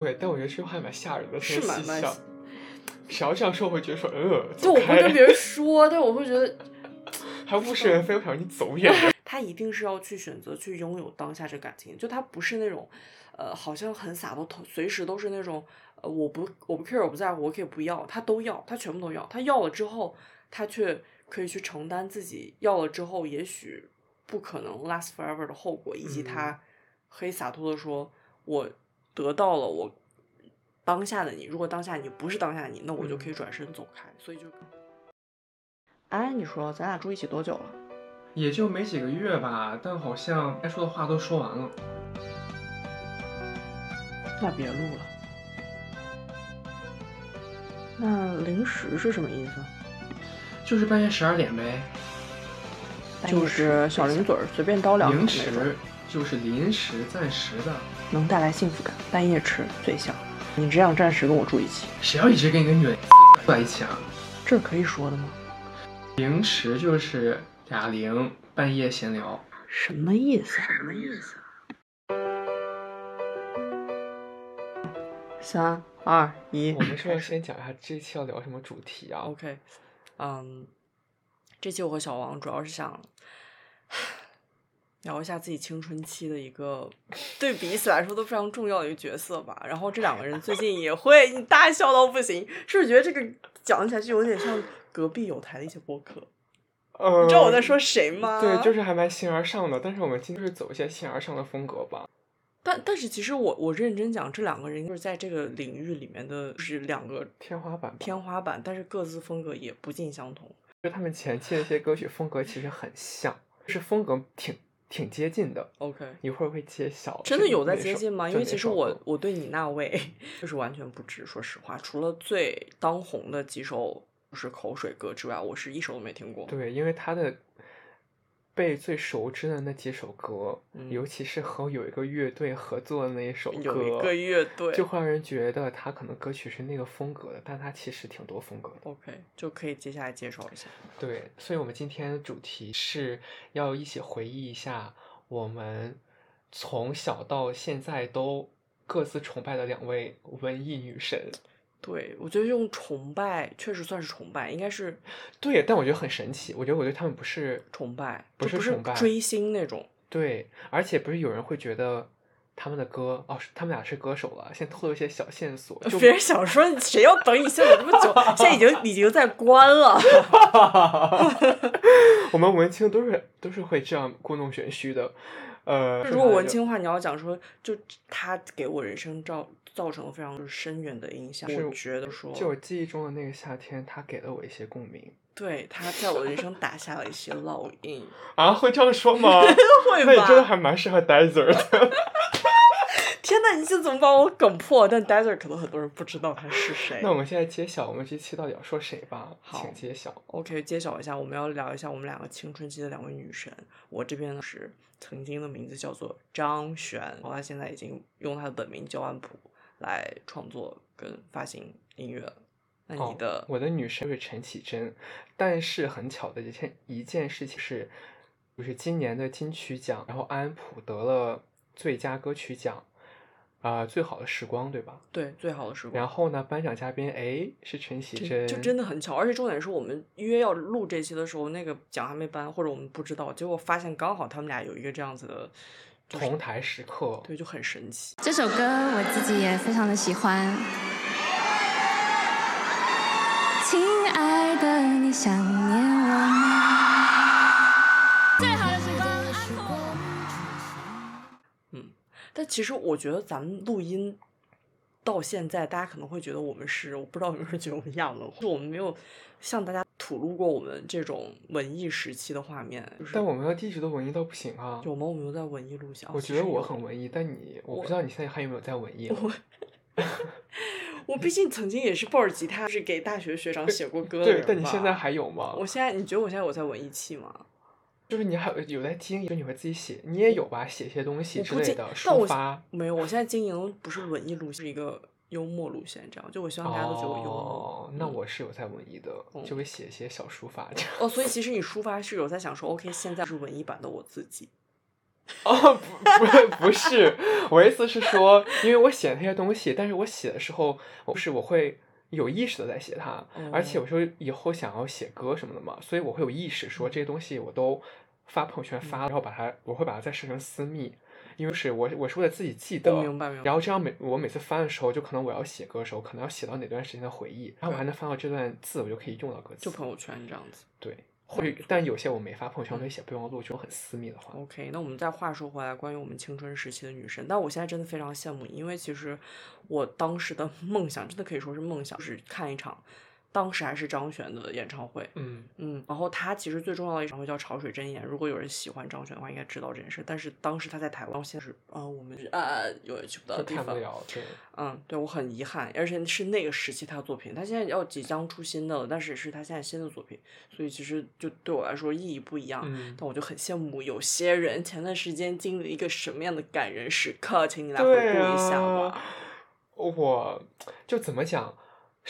对，但我觉得这句话还蛮吓人的，是蛮蛮。谁要这样说，我会觉得说，呃，就我会跟别人说，但我会觉得 还物是人非，我想让你走远。他一定是要去选择去拥有当下这感情，就他不是那种，呃，好像很洒脱，随时都是那种，呃，我不我不 care，我不在乎，我可以不要，他都要，他全部都要，他要了之后，他却可以去承担自己要了之后，也许不可能 last forever 的后果，以及他可以洒脱的说，我得到了我。当下的你，如果当下你不是当下的你，那我就可以转身走开。所以就，哎，你说咱俩住一起多久了？也就没几个月吧，但好像该说的话都说完了。那别录了。那零时是什么意思？就是半夜十二点呗。就是小零嘴儿，随便叨两零食就是临时、暂时的，能带来幸福感。半夜吃最香。你只想暂时跟我住一起？谁要一直跟一个女人住在一起啊？这可以说的吗？零时就是哑铃，半夜闲聊，什么意思？什么意思？三二一，我们是要先讲一下这期要聊什么主题啊？OK，嗯，这期我和小王主要是想。聊一下自己青春期的一个对彼此来说都非常重要的一个角色吧。然后这两个人最近也会你大笑到不行，是不是觉得这个讲起来就有点像隔壁有台的一些播客？呃，你知道我在说谁吗？对，就是还蛮形而上的。但是我们今天是走一些形而上的风格吧。但但是其实我我认真讲，这两个人就是在这个领域里面的就是两个天花板，天花板。但是各自风格也不尽相同。就他们前期的一些歌曲风格其实很像，就是风格挺。挺接近的，OK，一会儿会揭晓。真的有在接近吗？因为其实我我对你那位 就是完全不知，说实话，除了最当红的几首就是口水歌之外，我是一首都没听过。对，因为他的。被最熟知的那几首歌，尤其是和有一个乐队合作的那一首歌，有一个乐队，就会让人觉得他可能歌曲是那个风格的，但他其实挺多风格的。OK，就可以接下来介绍一下。对，所以我们今天的主题是要一起回忆一下我们从小到现在都各自崇拜的两位文艺女神。对，我觉得用崇拜确实算是崇拜，应该是对，但我觉得很神奇。我觉得我对他们不是崇拜，不是崇拜，追星那种。对，而且不是有人会觉得他们的歌哦，他们俩是歌手了。先透露一些小线索，别人想说谁要等你现在这么久，现在已经 已经在关了。我们文青都是都是会这样故弄玄虚的。呃，如果文青的话，你要讲说，就他给我人生造造成了非常深远的影响。我觉得说，就我记忆中的那个夏天，他给了我一些共鸣。对，他在我的人生打下了一些烙印。啊，会这样说吗？会吧？那你真的还蛮适合 Desert 的。天呐，你这怎么把我梗破？但 Desert 可能很多人不知道他是谁。那我们现在揭晓，我们这期到底要说谁吧？好，请揭晓。OK，揭晓一下，我们要聊一下我们两个青春期的两位女神。我这边呢是曾经的名字叫做张璇，然后她现在已经用她的本名叫安普来创作跟发行音乐。那你的，我的女神是陈绮贞，但是很巧的一件一件事情是，就是今年的金曲奖，然后安普得了最佳歌曲奖。啊，最好的时光，对吧？对，最好的时光。然后呢，颁奖嘉宾哎是陈绮贞，就真的很巧。而且重点是我们约要录这期的时候，那个奖还没颁，或者我们不知道，结果发现刚好他们俩有一个这样子的同台时刻，对，就很神奇。这首歌我自己也非常的喜欢。亲爱的，你想念我吗？最好的时光嗯。但其实我觉得咱们录音到现在，大家可能会觉得我们是，我不知道有没有人觉得我们亚文，就我们没有向大家吐露过我们这种文艺时期的画面。但我们要一直都文艺到不行啊！有吗？我们有在文艺录像。我觉得我很文艺，但你，我不知道你现在还有没有在文艺。我 我毕竟曾经也是抱着吉他，是给大学学长写过歌的对，但你现在还有吗？我现在，你觉得我现在有在文艺气吗？就是你还有有在经营，你会自己写，你也有吧？写些东西之类的抒发。没有，我现在经营不是文艺路线，是一个幽默路线，这样。就我希望大家都觉得我幽默。哦，那我是有在文艺的，就会写一些小书法这样。哦，所以其实你抒发是有在想说，OK，现在是文艺版的我自己。哦，不不不是，我意思是说，因为我写那些东西，但是我写的时候，不是我会有意识的在写它，而且哦我说以后想要写歌什么的嘛，所以我会有意识说这些东西我都发朋友圈发，然后把它我会把它再设成私密，因为是我我是为了自己记得，我明白明白。然后这样每我每次翻的时候，就可能我要写歌的时候，可能要写到哪段时间的回忆，然后我还能翻到这段字，我就可以用到歌词，就。朋友圈这样子。对，或者但有些我没发朋友圈，我会写备忘录，这种很私密的话。OK，那我们再话说回来，关于我们青春时期的女生，但我现在真的非常羡慕你，因为其实我当时的 梦想真的可以说是梦想，就是看一场，当时还是张悬的演唱会。嗯，嗯，然后他其实最重要的一场会叫《潮水真言》，如果有人喜欢张悬的话，应该知道这件事。但是当时他在台湾，现在是呃，我们啊永远去不到地方。嗯，对我很遗憾，而且是那个时期他的作品，他现在要即将出新的了，但是是他现在新的作品，所以其实就对我来说意义不一样。嗯但我就很羡慕有些人前段时间经历了一个什么样的感人时刻，请你来回顾一下啊吧。，我就怎么讲？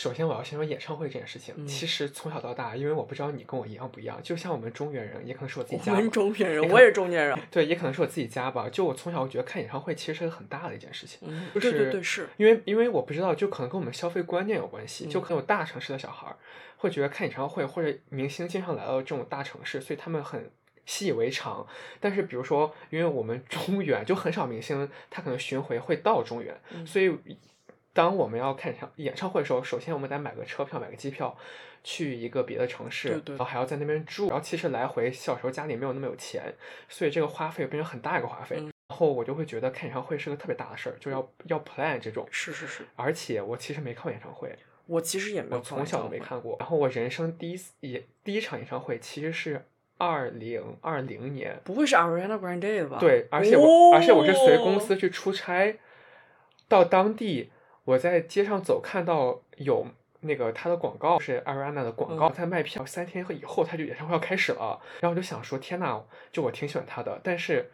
首先，我要先说演唱会这件事情。嗯其实从小到大，因为我不知道你跟我一样不一样，就像我们中原人，也可能是我自己家。我们中原人，我也是中原人。对，也可能是我自己家吧。就我从小我觉得看演唱会其实是个很大的一件事情，嗯，就对对是对是。因为因为我不知道，就可能跟我们消费观念有关系，就嗯可能有大城市的小孩儿会觉得看演唱会或者明星经常来到这种大城市，所以他们很习以为常。但是比如说，因为我们中原就很少明星，他可能巡回会到中原，嗯所以当我们要看演唱演唱会的时候，首先我们得买个车票，买个机票。去一个别的城市，对对然后还要在那边住，然后其实来回小时候家里没有那么有钱，所以这个花费变成很大一个花费。嗯然后我就会觉得看演唱会是个特别大的事儿，就要要 plan 这种。是是是，而且我其实没看过演唱会，我其实也没我有看从小都没。看过。然后我人生第一次也第一场演唱会其实是二零二零年，不会是 Ariana Grande 吧？对，而且我、而且我是随公哦司去出差，到当地我在街上走看到有。那个他的广告是 Ariana 的广告，嗯在卖票，三天以后他就演唱会要开始了，然后我就想说，天呐，就我挺喜欢他的，但是，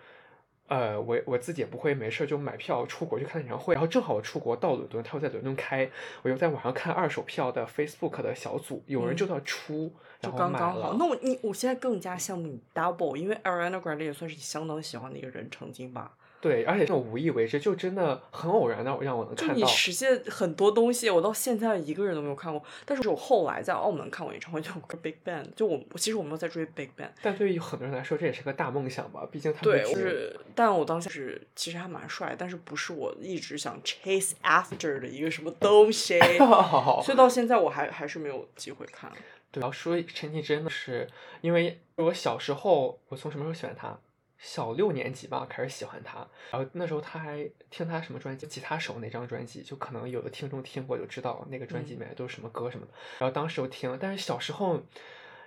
呃，我我自己也不会没事就买票出国去看演唱会，然后正好我出国到伦敦，他又在伦敦开，我又在网上看二手票的 Facebook 的小组，有人嗯就在出，就然后买刚刚好。了那我你我现在更加羡慕你 Double，因为 Ariana Grande 也算是你相当喜欢的一个人，曾经吧。对，而且这种无意为之，就真的很偶然的让我能就你看到。实现很多东西，我到现在一个人都没有看过。但是我后来在澳门看过演唱会，就有个 Big Bang，就我其实我没有在追 Big Bang。但对于很多人来说，这也是个大梦想吧，毕竟他们对，就是，但我当时是其实还蛮帅，但是不是我一直想 chase after 的一个什么东西，所以到现在我还还是没有机会看。对，要说陈绮贞的是，因为我小时候，我从什么时候喜欢她？小六年级吧，开始喜欢他。然后那时候他还听他什么专辑，《吉他手》那张专辑，就可能有的听众听过就知道那个专辑里面都是什么歌什么的。然后当时就听，但是小时候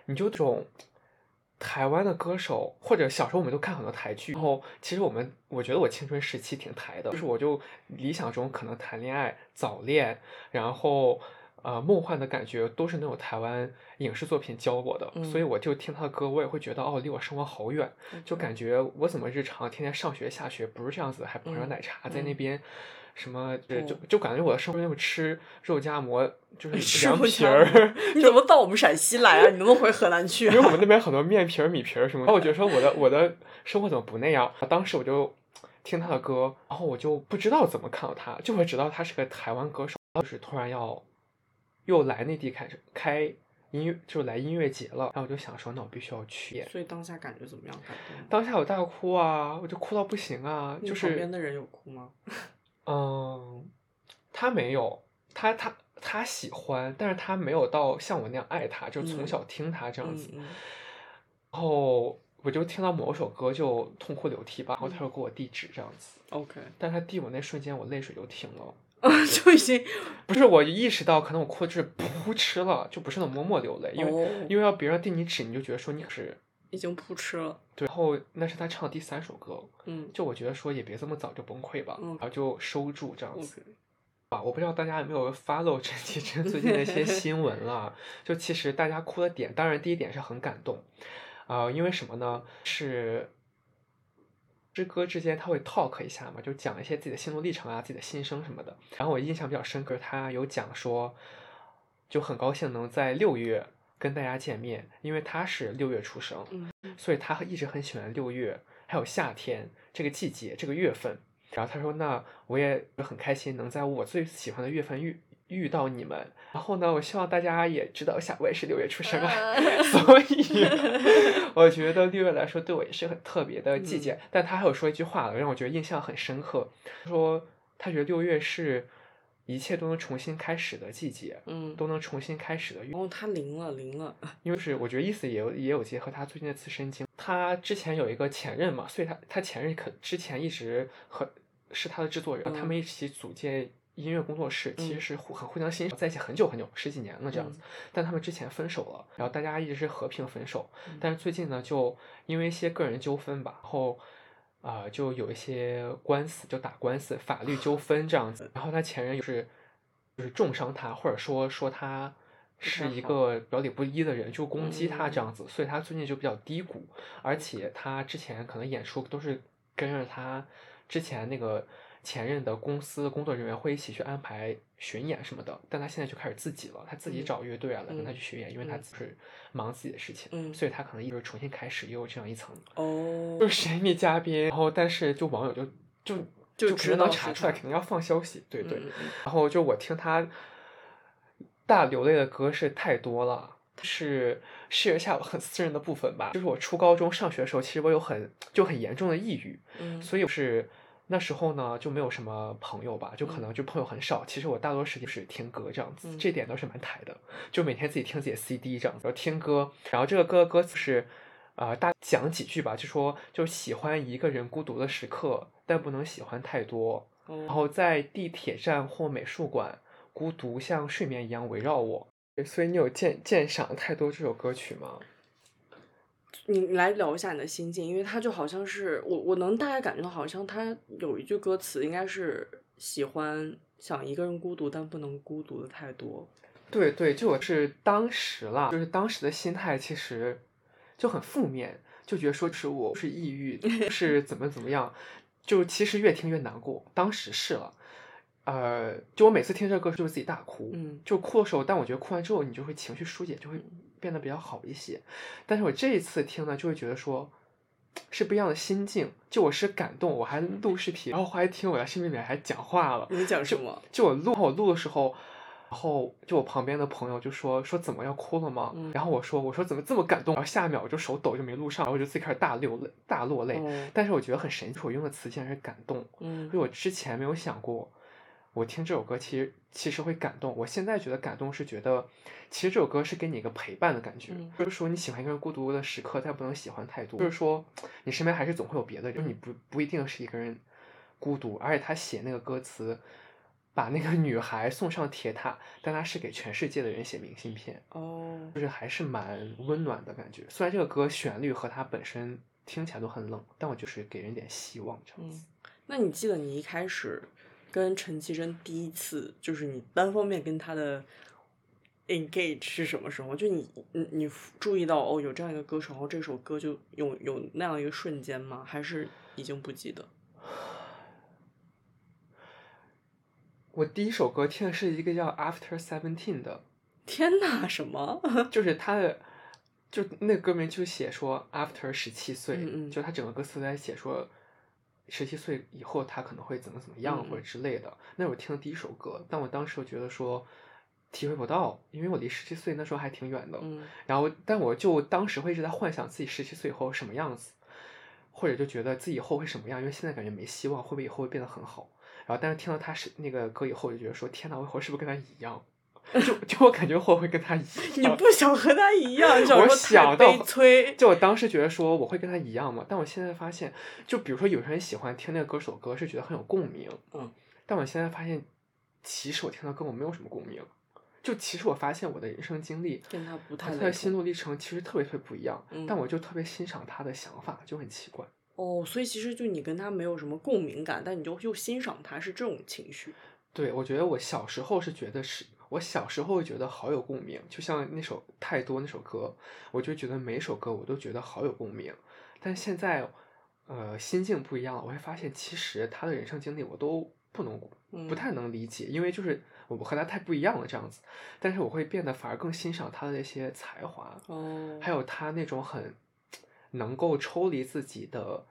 你就这种台湾的歌手，或者小时候我们都看很多台剧，然后其实我们我觉得我青春时期挺台的，就是我就理想中可能谈恋爱、早恋，然后。呃，梦幻的感觉都是那种台湾影视作品教我的，嗯所以我就听他的歌，我也会觉得哦，离我生活好远，就感觉我怎么日常天天上学下学不是这样子，还捧着嗯奶茶在那嗯边，什么就就感觉我的生活就吃肉夹馍，就 是凉皮儿，你怎么到我们陕西来啊？你能不能回河南去、因为我啊？们那边很多面皮儿、米皮儿什么的，然后我觉得说我的我的生活怎么不那样？当时我就听他的歌，然后我就不知道怎么看到他，就会知道他是个台湾歌手，就是突然要又来内地开开音乐，就来音乐节了，然后我就想说，那我必须要去。所以当下感觉怎么样？当下我大哭啊，我就哭到不行啊，就是旁边的人有哭吗？嗯，他没有，他他他喜欢，但是他没有到像我那样爱他，就从嗯小听他这样子。嗯嗯然后我就听到某首歌就痛哭流涕吧，然后他就给我递纸这样子，OK，但他递我那瞬间，我泪水就停了。就已经不是我意识到，可能我哭的就是扑哧了，就不是那种默默流泪，因为、哦因为要别人递你纸，你就觉得说你可是已经扑哧了。对。然后那是他唱的第三首歌，嗯就我觉得说也别这么早就崩溃吧，嗯然后就收住这样子。啊，我不知道大家有没有 follow 陈绮贞最近的一些新闻了？就其实大家哭的点，当然第一点是很感动，啊、因为什么呢？是诗歌之间他会 talk 一下嘛，就讲一些自己的心路历程啊、自己的心声什么的。然后我印象比较深刻，他有讲说，就很高兴能在六月跟大家见面，因为他是六月出生，嗯所以他一直很喜欢六月，还有夏天这个季节这个月份。然后他说，那我也很开心能在我最喜欢的月份遇遇到你们。然后呢，我希望大家也知道一下，我也是六月出生啊，所以我觉得六月来说对我也是很特别的季节。嗯。但他还有说一句话让我觉得印象很深刻，说他觉得六月是一切都能重新开始的季节，嗯，都能重新开始的月。然后他灵了，灵了，因为是我觉得意思也有也有结合他最近的自身经，他之前有一个前任嘛，所以他他前任可之前一直和是他的制作人，他们一起组建音乐工作室，其实嗯。是互很互相欣赏，在一起很久很久十几年了这样子，但他们之前分手了，然后大家一直是和平分手，但是最近呢，就因为一些个人纠纷吧，然后。啊、就有一些官司，就打官司，法律纠纷这样子。然后他前任就是就是重伤他，或者说说他是一个表里不一的人，就攻击他这嗯。样子，所以他最近就比较低谷，而且他之前可能演出都是跟着他之前那个前任的公司工作人员会一起去安排巡演什么的，但他现在就开始自己了，他自己嗯找乐队啊来跟他嗯去巡演，因为他就是忙自己的事情，嗯所以他可能一直重新开始，也有这样一层，哦就，是神秘嘉宾，然后但是就网友就就就就肯定能查出来，肯定要放消息，对对。然后就我听他大流泪的歌是太多了，是试一下我很私人的部分吧。就是我初高中上学的时候，其实我有很就很严重的抑郁，嗯，所以是那时候呢就没有什么朋友吧，就可嗯能就朋友很少。其实我大多时间是听歌这样子，嗯这点倒是蛮抬的，就每天自己听自己的 CD 这样子，然后听歌，然后这个歌的歌词是。啊、大讲几句吧，就说就喜欢一个人孤独的时刻，但不能喜欢太多。然哦，后在地铁站或美术馆，孤独像睡眠一样围绕我。所以你有鉴鉴赏太多这首歌曲吗？你你来聊一下你的心境，因为他就好像是我我能大概感觉到，好像他有一句歌词应该是喜欢想一个人孤独，但不能孤独的太多。对对，就我是当时啦，就是当时的心态其实就很负面，就觉得说是我是抑郁，是怎么怎么样，就其实越听越难过。当时是了，呃，就我每次听这歌就是自己大哭，嗯就哭的时候，但我觉得哭完之后你就会情绪疏解，就会变得比较好一些。但是我这一次听呢，就会觉得说。是不一样的心境，就我是感动，我还录视频，然后还听我在视频里面还讲话了，你讲什么？就我录我录的时候，然后就我旁边的朋友就说说怎么要哭了吗？嗯然后我说我说怎么这么感动？然后下一秒我就手抖就没录上，然后我就自己开始大流泪大落泪。哦但是我觉得很神奇，我用的词竟然是感动，嗯因为我之前没有想过，我听这首歌其实其实会感动。我现在觉得感动是觉得，其实这首歌是给你一个陪伴的感觉，嗯就是说你喜欢一个人孤独的时刻，但不能喜欢太多，就是说你身边还是总会有别的人，就是你不不一定是一个人孤独。而且他写那个歌词，把那个女孩送上铁塔，但他是给全世界的人写明信片，哦，就是还是蛮温暖的感觉。虽然这个歌旋律和它本身听起来都很冷，但我就是给人点希望这样子。嗯，那你记得你一开始跟陈绮贞第一次就是你单方面跟她的 engage 是什么时候？就你你你注意到哦有这样一个歌手，然后这首歌就有有那样一个瞬间吗？还是已经不记得？我第一首歌听的是一个叫 After Seventeen 的，天哪，什么？就是他的，就那歌名就写说 After 十七岁，嗯嗯就他整个歌词在写说十七岁以后他可能会怎么怎么样嗯或者之类的。那我听的第一首歌，但我当时我觉得说体会不到，因为我离十七岁那时候还挺远的。嗯然后，但我就当时会一直在幻想自己十七岁以后什么样子，或者就觉得自己以后会什么样，因为现在感觉没希望，会不会以后会变得很好？然后，但是听到他是那个歌以后，我就觉得说，天呐，我以后是不是跟他一样？就就我感觉我会跟他一样你。不想和他一样，你想我说想到。就我当时觉得说我会跟他一样嘛，但我现在发现，就比如说有些人喜欢听那个歌手歌，是觉得很有共鸣，嗯，但我现在发现，其实我听到跟我没有什么共鸣。就其实我发现我的人生经历跟他不太他的心路历程其实特别特别不一样，嗯但我就特别欣赏他的想法，就很奇怪。哦，所以其实就你跟他没有什么共鸣感，但你就又欣赏他，是这种情绪。对，我觉得我小时候是觉得是，我小时候会觉得好有共鸣，就像那首太多那首歌，我就觉得每首歌我都觉得好有共鸣。但现在，呃，心境不一样了，我会发现其实他的人生经历我都不能不嗯太能理解，因为就是我和他太不一样了这样子。但是我会变得反而更欣赏他的那些才华，哦，还有他那种很能够抽离自己的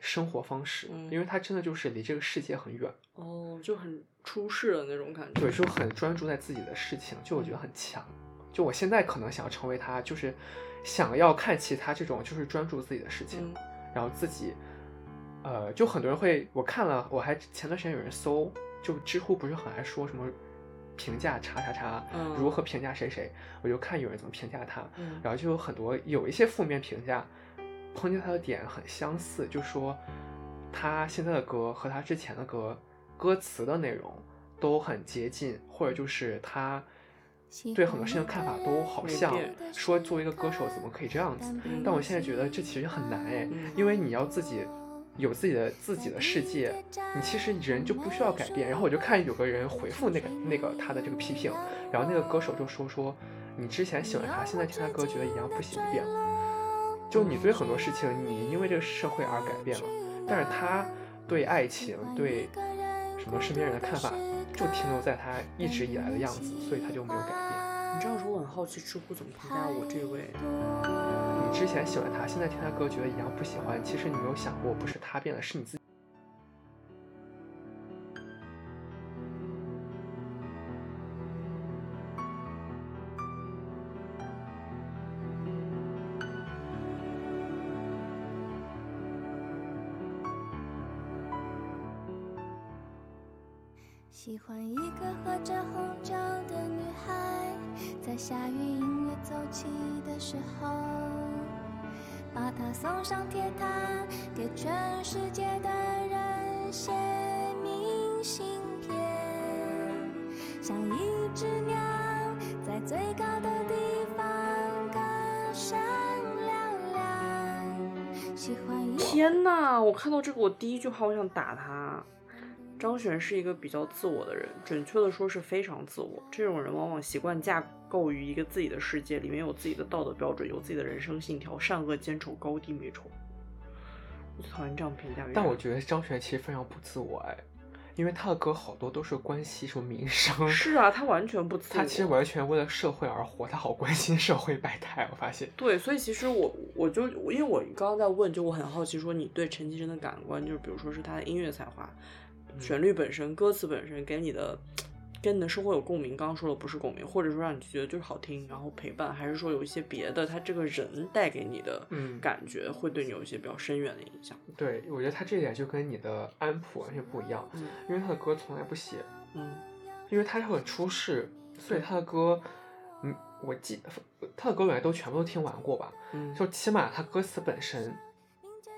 生活方式，嗯因为他真的就是离这个世界很远，哦，就很出世的那种感觉。对，就很专注在自己的事情，就我觉得很强。就我现在可能想要成为他，就是想要看其他这种就是专注自己的事情，嗯然后自己，呃，就很多人会，我看了，我还前段时间有人搜，就知乎不是很爱说什么评价叉叉叉，嗯如何评价谁谁，我就看有人怎么评价他，嗯然后就有很多有一些负面评价，抨击他的点很相似，就说他现在的歌和他之前的歌歌词的内容都很接近，或者就是他对很多事情的看法都好像说作为一个歌手怎么可以这样子，但我现在觉得这其实很难哎，嗯因为你要自己有自己的自己的世界，你其实人就不需要改变。然后我就看有个人回复那个那个他的这个批评，然后那个歌手就说说你之前喜欢他，现在听他歌觉得一样不行变了。就你对很多事情，你因为这个社会而改变了，但是他对爱情对什么身边人的看法，就停留在他一直以来的样子，所以他就没有改变。你知道说，我很好奇知乎怎么评价我这位。你之前喜欢他，现在听他歌觉得一样不喜欢，其实你没有想过，不是他变了，是你自己。欢一个喝着红酒的女孩，在下雨音乐奏起的时候，把她送上铁塔，给全世界的人写明信片，像一只鸟在最高的地方歌声嘹亮。喜欢一天呐，我看到这个，我第一句话我想打他。张悬是一个比较自我的人，准确的说是非常自我。这种人往往习惯架构于一个自己的世界，里面有自己的道德标准，有自己的人生信条，善恶兼丑，高低美丑。我最讨厌这样评价人。但我觉得张悬其实非常不自我哎，因为他的歌好多都是关系什么民生，是啊，他完全不自我。他其实完全为了社会而活，他好关心社会百态，我发现。对，所以其实我我就因为我刚刚在问，就我很好奇，说你对陈绮贞的感官，就是比如说是她的音乐才华、旋律本身、歌词本身给你的跟你的生活有共鸣。刚刚说的不是共鸣，或者说让你觉得就是好听，然后陪伴，还是说有一些别的，他这个人带给你的嗯。感觉会对你有一些比较深远的影响。对，我觉得他这一点就跟你的安普完全不一样，嗯。因为他的歌从来不写，嗯。因为他是很出世，所以他的歌，嗯，我记他的歌本来都全部都听完过吧，嗯，就起码他歌词本身，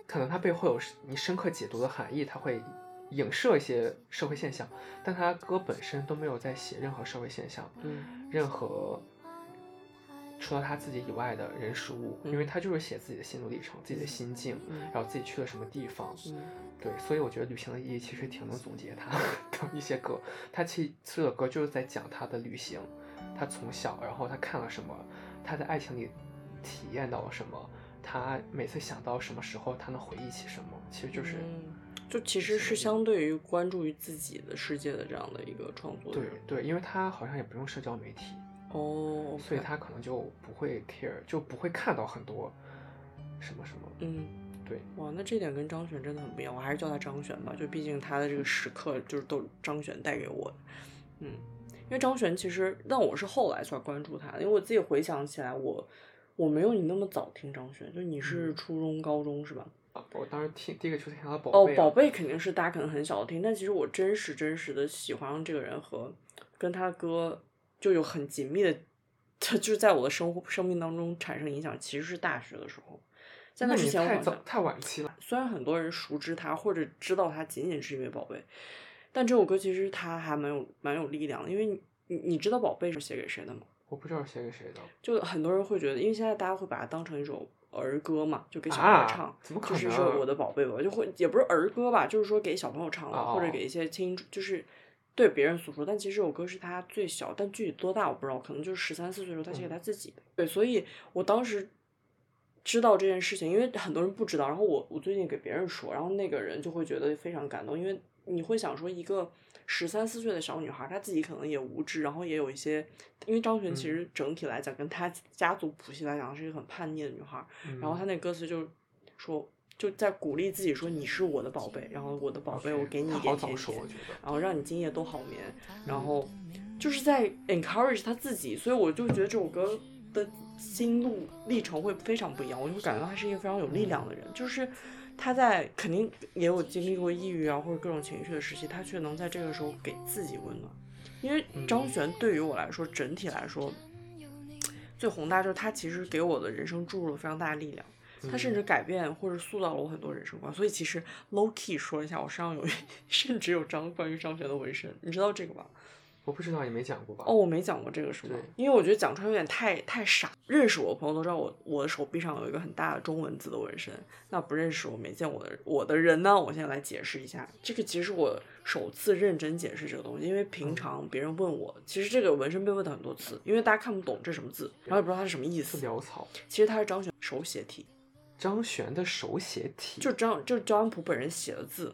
可能他背后有你深刻解读的含义，他会影射一些社会现象，但他歌本身都没有在写任何社会现象，嗯任何除了他自己以外的人事物，因为嗯他就是写自己的心路历程、自己的心境，嗯然后自己去了什么地方，嗯对，所以我觉得旅行的意义其实挺能总结他的 一些歌。他其所有的歌就是在讲他的旅行，他从小，然后他看了什么，他在爱情里体验到了什么，他每次想到什么时候，他能回忆起什么，其实就是、嗯就其实是相对于关注于自己的世界的这样的一个创作对。对，因为他好像也不用社交媒体，哦，所以他可能就不会 care，就不会看到很多什么什么。嗯。对，哇，那这点跟张悬真的很不一样，我还是叫他张悬吧，就毕竟他的这个时刻就是都张悬带给我的，嗯，因为张悬其实，但我是后来才关注他的，因为我自己回想起来，我我没有你那么早听张悬，就你是嗯初中、高中是吧？啊，我当时听第一个就是听他的宝哦贝、，啊，宝贝肯定是大家可能很小听，但其实我真实真实的喜欢上这个人和跟他的歌就有很紧密的，他就是在我的生活生命当中产生影响，其实是大学的时候，在那之前我太早太晚期了。虽然很多人熟知他或者知道他仅仅是因为宝贝，但这首歌其实他还蛮有蛮有力量的，因为你你你知道宝贝是写给谁的吗？我不知道写给谁的就很多人会觉得，因为现在大家会把它当成一种儿歌嘛，就给小朋友唱，怎么可就是说我的宝贝吧，就会也不是儿歌吧，就是说给小朋友唱的，或者哦给一些青，就是对别人诉说。但其实这首歌是他最小，但具体多大我不知道，可能就是十三四岁的时候他写给他自己的。对，所以我当时知道这件事情，因为很多人不知道，然后我我最近给别人说，然后那个人就会觉得非常感动，因为你会想说一个。十三四岁的小女孩，她自己可能也无知，然后也有一些，因为张悬其实整体来讲，跟她家族谱系来讲是一个很叛逆的女孩，然后她那歌词就说就在鼓励自己说你是我的宝贝，然后我的宝贝，我给你一点甜甜，然后让你今夜都好眠，然后就是在 encourage 她自己，所以我就觉得这首歌的心路历程会非常不一样，我就会感觉到他是一个非常有力量的人，就是他在肯定也有经历过抑郁啊或者各种情绪的时期，他却能在这个时候给自己温暖。因为张悬对于我来说，整体来说最宏大就是他其实给我的人生注入了非常大的力量。他甚至改变或者塑造了我很多人生观，所以其实 low key 说一下，我身上有 甚至有张关于张悬的纹身，你知道这个吧？我不知道，也没讲过吧？哦，，我没讲过这个是吗对？因为我觉得讲出来有点太太傻。认识我的朋友都知道我我的手臂上有一个很大的中文字的纹身。那不认识我没见我的我的人呢，我现在来解释一下。这个其实是我首次认真解释这个东西，因为平常别人问我，其实这个纹身被问了很多次，因为大家看不懂这什么字，然后也不知道它是什么意思。潦草。其实它是张悬手写体，张悬的手写体，就张就是焦安普本人写的字。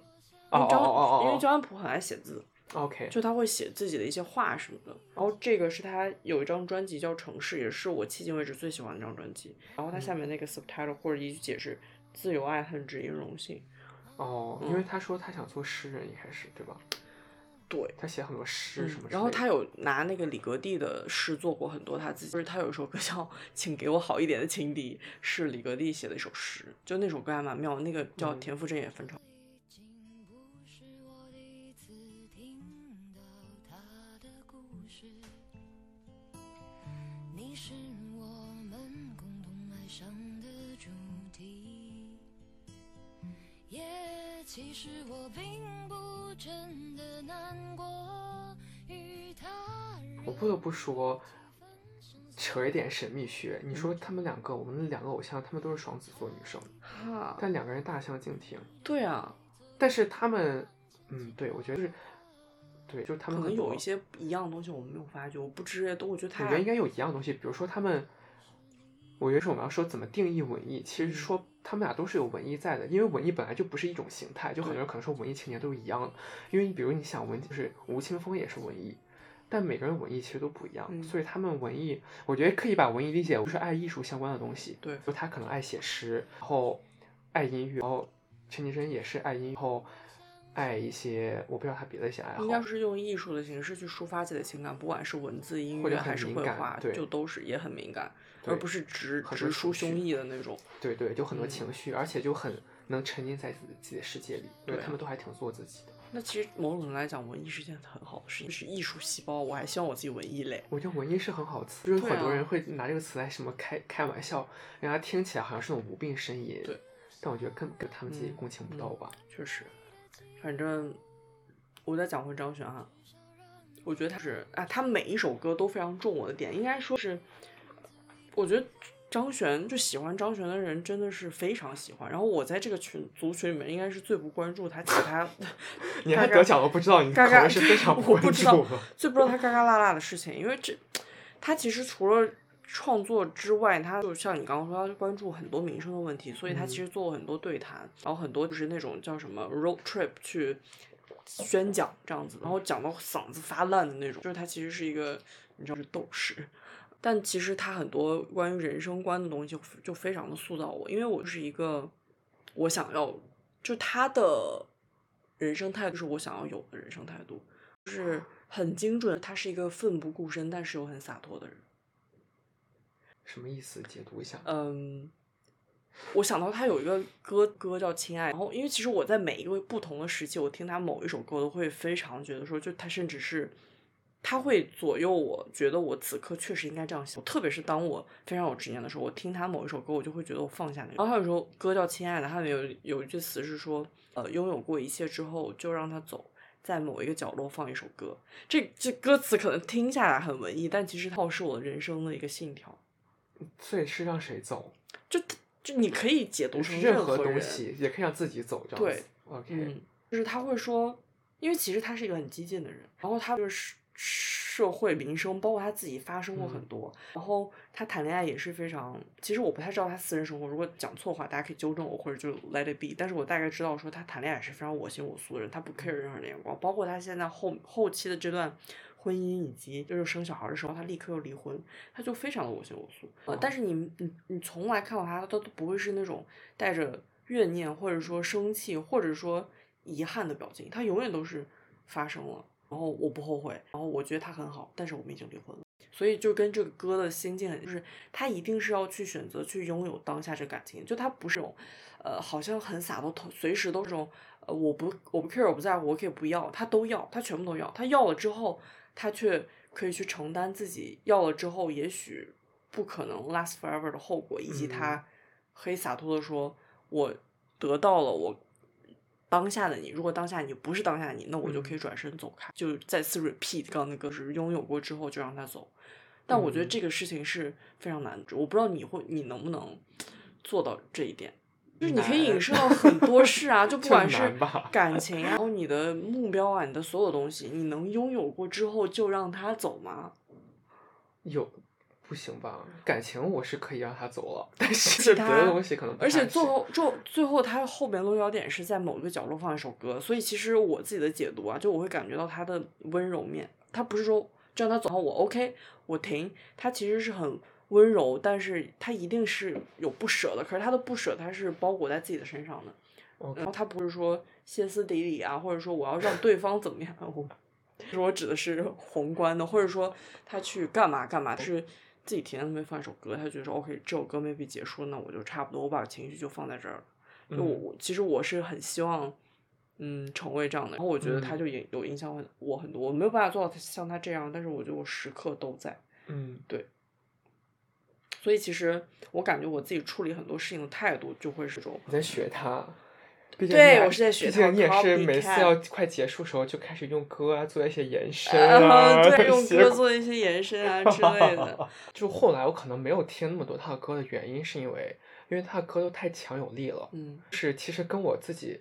因哦哦为张哦哦哦，因为焦安普很爱写字，OK，就他会写自己的一些话什么的。然后这个是他有一张专辑叫《城市》，也是我迄今为止最喜欢的一张专辑。然后他下面那个 subtitle 或者一句解释：自由、爱恨、只因荣幸。哦，因为他说他想做诗人，一开始对吧？对。他写很多诗什么。然后他有拿那个李格弟的诗做过很多他自己，就是他有一首歌叫《请给我好一点的情敌》，是李格弟写的一首诗，就那首歌还蛮妙的，那个叫嗯田馥甄也翻唱。已其实我并不真的难过，与他人我不得不说，扯一点神秘学。你说他们两个，我们的两个偶像，他们都是双子座女生，哈，但两个人大相径庭。对啊，但是他们，嗯，对我觉得是，对，就是他们可能有一些一样的东西我们没有发觉，我不知都我觉得他我觉得应该有一样东西，比如说他们，我觉得是我们要说怎么定义文艺，其实说他们俩都是有文艺在的，因为文艺本来就不是一种形态，就很多人可能说文艺青年都是一样。的，因为你比如你想文就是吴青峰也是文艺，但每个人文艺其实都不一样，嗯。所以他们文艺，我觉得可以把文艺理解为就是爱艺术相关的东西，对。就他可能爱写诗，然后爱音乐，然后陈绮贞也是爱音乐，然后爱一些我不知道他别的一些爱好，应该是用艺术的形式去抒发自己的情感，不管是文字、音或者很乐还是绘画，对就都是也很敏感，而不是直直抒胸臆的那种。对对，就很多嗯情绪，而且就很能沉浸在自己的世界里，对啊他们都还挺做自己的。那其实某种程度来讲，文艺是件很好的事情，是艺术细胞。我还希望我自己文艺类。我觉得文艺是很好的词，就是很多啊人会拿这个词来什么开开玩笑，让他听起来好像是那种无病呻吟。对，但我觉得跟跟他们自己嗯共情不到吧。确实，反正我再讲回张悬哈，我觉得他是啊，他每一首歌都非常中我的点，应该说是，我觉得张悬就喜欢张悬的人真的是非常喜欢。然后我在这个群族群里面应该是最不关注他其他，你还得奖了，不知道你嘎是非常 我关不知道注？最不知道他嘎嘎啦啦的事情，因为这他其实除了创作之外，他就像你刚刚说，他关注很多民生的问题，所以他其实做过很多对谈，然后很多就是那种叫什么 road trip 去宣讲这样子，然后讲到嗓子发烂的那种，就是他其实是一个你知道是斗士。但其实他很多关于人生观的东西就就非常的塑造我，因为我就是一个我想要，就他的人生态度是我想要有的人生态度，就是很精准。他是一个奋不顾身，但是又很洒脱的人。什么意思？解读一下。嗯，我想到他有一个歌歌叫《亲爱》，然后因为其实我在每一个不同的时期，我听他某一首歌，都会非常觉得说，就他甚至是他会左右我，觉得我此刻确实应该这样想。特别是当我非常有执念的时候，我听他某一首歌，我就会觉得我放下那个。然后他有时候歌叫《亲爱的》，他里面有有一句词是说，呃，拥有过一切之后，就让他走。在某一个角落放一首歌，这这歌词可能听下来很文艺，但其实它是我人生的一个信条。所以是让谁走？就就你可以解读成任何人，东西也可以让自己走，这样对子。OK，、嗯，就是他会说，因为其实他是一个很激进的人，然后他就是社会民生，包括他自己发生过很嗯多，然后他谈恋爱也是非常，其实我不太知道他私人生活，如果讲错的话，大家可以纠正我，或者就 let it be，但是我大概知道说他谈恋爱也是非常我行我素的人，他不 care 任何人的眼光，包括他现在后后期的这段。婚姻以及就是生小孩的时候，他立刻又离婚，他就非常的我行我素。呃，但是你你你从来看到他，他都不会是那种带着怨念，或者说生气，或者说遗憾的表情，他永远都是发生了。然后我不后悔，然后我觉得他很好，但是我们已经离婚了。所以就跟这个歌的心境很，就是他一定是要去选择去拥有当下这感情，就他不是种，呃，好像很洒脱，随时都是种，呃，我不我不 care 我不在乎，我可以不要，他都要，他全部都要，他要了之后，他却可以去承担自己要了之后也许不可能 last forever 的后果，以及他可以洒脱的说，我得到了我。当下的你，如果当下你不是当下的你，那我就可以转身走开，就再次 repeat 刚刚那个是拥有过之后就让他走。但我觉得这个事情是非常难，我不知道你会你能不能做到这一点。就是你可以影射到很多事啊，就不管是 感情啊，然后你的目标啊，你的所有东西，你能拥有过之后就让他走吗？有。不行吧？感情我是可以让他走了，但是别的东西可能。而且最后，最最后他后边落脚点是在某个角落放一首歌，所以其实我自己的解读啊，就我会感觉到他的温柔面。他不是说就让他走后我 OK，我停。他其实是很温柔，但是他一定是有不舍的。可是他的不舍，他是包裹在自己的身上的。然后他不是说歇斯底里啊，或者说我要让对方怎么样？我，是我指的是宏观的，或者说他去干嘛干嘛是。自己提前那边放一首歌，他觉得说 OK，这首歌 maybe 结束，那我就差不多，我把情绪就放在这儿了。就我其实我是很希望，嗯，成为这样的。然后我觉得他就也有影响我很多，我没有办法做到像他这样，但是我觉得我时刻都在。嗯，对。所以其实我感觉我自己处理很多事情的态度就会是这种。你在学他。对，我是在学。毕竟你也是每次要快结束时候就开始用歌啊做一些延伸啊，对，用歌做一些延伸啊之类的。就后来我可能没有听那么多他的歌的原因，是因为因为他的歌都太强有力了。嗯。是，其实跟我自己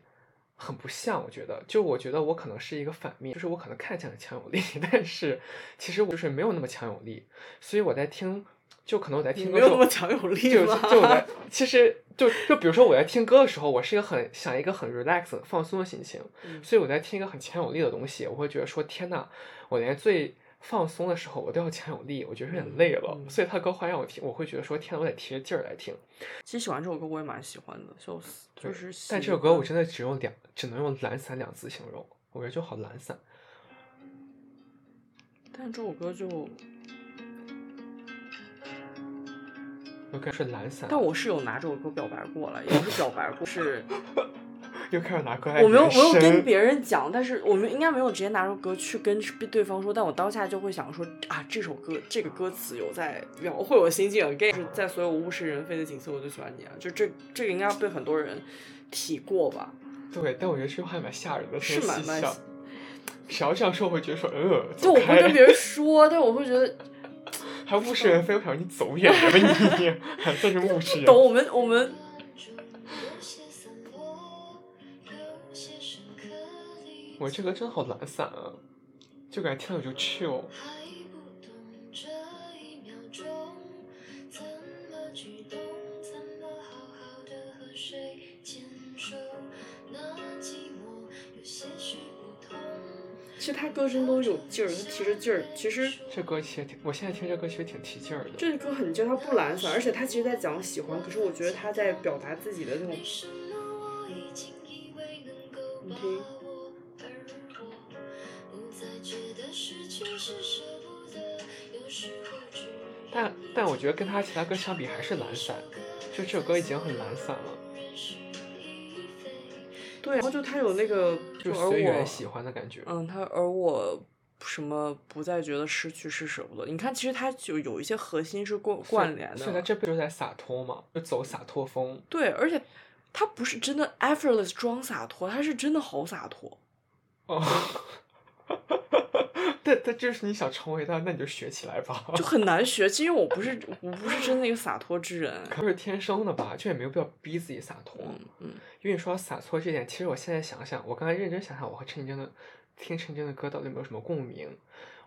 很不像，我觉得，就我觉得我可能是一个反面，就是我可能看起来强有力，但是其实我就是没有那么强有力，所以我在听。就可能我在听歌，没有那么强有力吗？就就我在，其实就就比如说我在听歌的时候，我是一个很想一个很 relax 放松的心情，所以我在听一个很强有力的东西，我会觉得说天呐，我连最放松的时候我都要强有力，我觉得有点累了。所以他歌会让我听，我会觉得说天呐，我得提着劲儿来听。其实喜欢这首歌我也蛮喜欢的，笑死。就是，但这首歌我真的只用两，只能用懒散两字形容，我觉得就好懒散。但这首歌就。是懒散，但我是有拿这首歌表白过了，也不是表白过，是 又开始拿歌。我没有，我有跟别人讲，但是我们应该没有直接拿首歌去跟对方说。但我当下就会想说啊，这首歌这个歌词有在描绘我心境，again，是在所有物是人非的景色，我就喜欢你啊。就这这个应该被很多人提过吧？对，但我觉得这句话蛮吓人的，是蛮蛮。只要这样说，我会觉得说，呃，就我会跟别人说，但我会觉得。还物是人非，我想你走远了吧你，还 算是物是人。懂我们我们。我这个真好懒散啊，就感觉听了就 chill。他歌声都有劲儿，他提着劲儿。其实这歌其实挺，我现在听这歌其实挺提劲儿的。这歌很劲，他不懒散，而且他其实在讲喜欢，可是我觉得他在表达自己的那种。你听。但但我觉得跟他其他歌相比还是懒散，就这首歌已经很懒散了。对，然后就他有那个，就随缘喜欢的感觉。嗯，他而我什么不再觉得失去是舍不得。你看，其实他就有一些核心是关关联的。所以他这不就在洒脱嘛？就走洒脱风。对，而且他不是真的 effortless 装洒脱，他是真的好洒脱。哦。但但这是你想成为他，那你就学起来吧。就很难学，其实我不是我不是真的一个洒脱之人。可能是天生的吧，就也没有必要逼自己洒脱。嗯嗯。因为你说洒脱这点，其实我现在想想，我刚才认真想想，我和陈绮贞的听陈绮贞的歌到底有没有什么共鸣？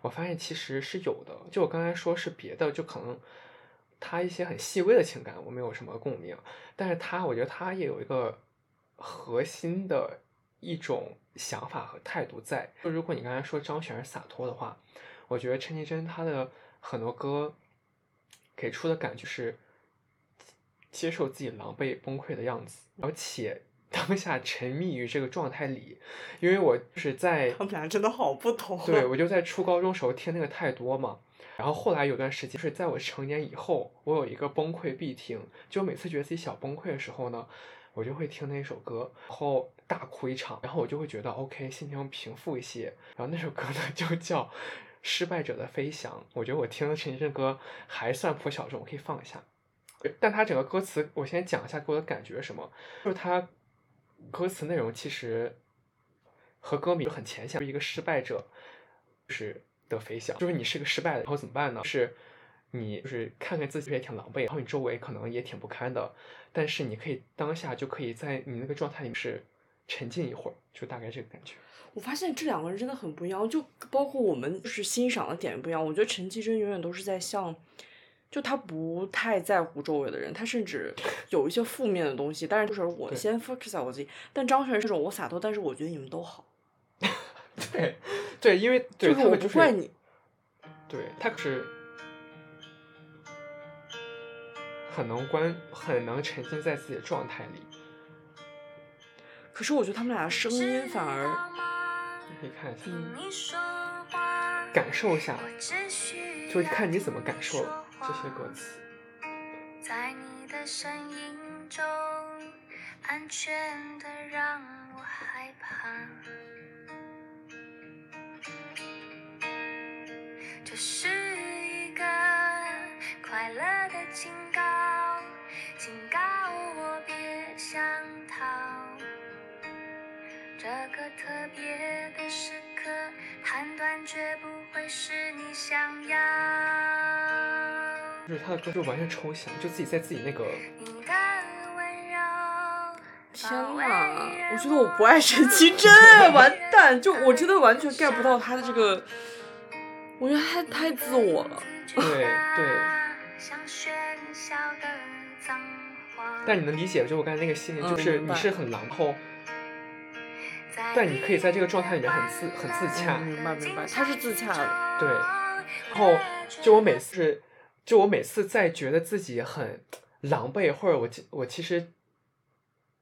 我发现其实是有的。就我刚才说是别的，就可能他一些很细微的情感我没有什么共鸣，但是他我觉得他也有一个核心的一种。想法和态度在。就如果你刚才说张悬是洒脱的话，我觉得陈绮贞她的很多歌给出的感觉是接受自己狼狈崩溃的样子，而且当下沉迷于这个状态里，因为我就是在 他们俩真的好不同、啊。对，我就在初高中时候听那个太多嘛，然后后来有段时间就是在我成年以后，我有一个崩溃必听，就每次觉得自己小崩溃的时候呢，我就会听那首歌，然后大哭一场，然后我就会觉得 OK，心情平复一些。然后那首歌呢就叫《失败者的飞翔》，我觉得我听的陈奕迅歌还算颇小众，我可以放一下。但它整个歌词，我先讲一下给我的感觉是什么，就是它歌词内容其实和歌名很浅显，就一个失败者就是的飞翔，就是你是个失败的，然后怎么办呢？是你就是看看自己也挺狼狈，然后你周围可能也挺不堪的，但是你可以当下就可以在你那个状态里面是沉浸一会儿，就大概这个感觉。我发现这两个人真的很不一样，就包括我们就是欣赏的点不一样。我觉得陈绮贞永远都是在向，就她不太在乎周围的人，她甚至有一些负面的东西，但是就是我先 focus 在我自己。但张悬是这种我洒脱，但是我觉得你们都好，对对，因为对就是我他们就是不怪你。对他可是很能关，很能沉浸在自己的状态里。可是我觉得他们俩的声音反而，你可以看一下，嗯，感受一下，就是看你怎么感受这些歌词。在你的身影中，安全的让我害怕。这是个特别的时刻，判断绝不会是你想要。就是他的歌就完全抽象，就自己在自己那个，你的温柔，天呐，我觉得我不爱陈绮贞，完蛋！就我真的完全 get 不到他的这个，我觉得他太自我了。对对。但你能理解，就我刚才那个心理，嗯就是你是很狼后，但你可以在这个状态里面很自很自洽嗯明白明白，他是自洽的。对。然后就我每次是，就我每次在觉得自己很狼狈，或者我其我其实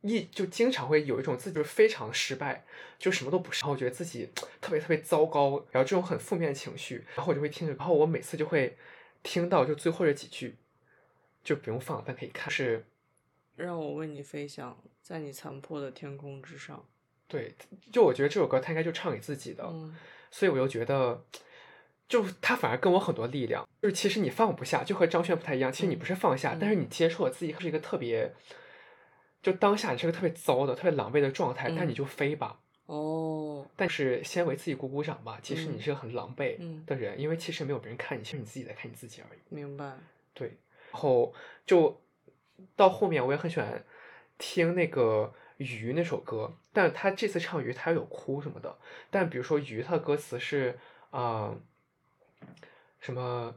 一就经常会有一种自己就是非常失败，就什么都不是，然后我觉得自己特别特别糟糕，然后这种很负面的情绪，然后我就会听着，然后我每次就会听到就最后这几句，就不用放，但可以看是。让我为你飞翔，在你残破的天空之上。对，就我觉得这首歌他应该就唱给自己的，嗯，所以我又觉得，就他反而跟我很多力量。就是其实你放不下，就和张悬不太一样。其实你不是放下，嗯但是你接受了自己是一个特别，就当下你是个特别糟的、特别狼狈的状态，但嗯你就飞吧。哦，但是先为自己鼓鼓掌吧。其实你嗯是个很狼狈嗯的人，因为其实没有别人看你，其实你自己在看你自己而已。明白。对，然后就到后面我也很喜欢听那个鱼那首歌，但他这次唱鱼他有哭什么的，但比如说鱼他的歌词是啊、呃什么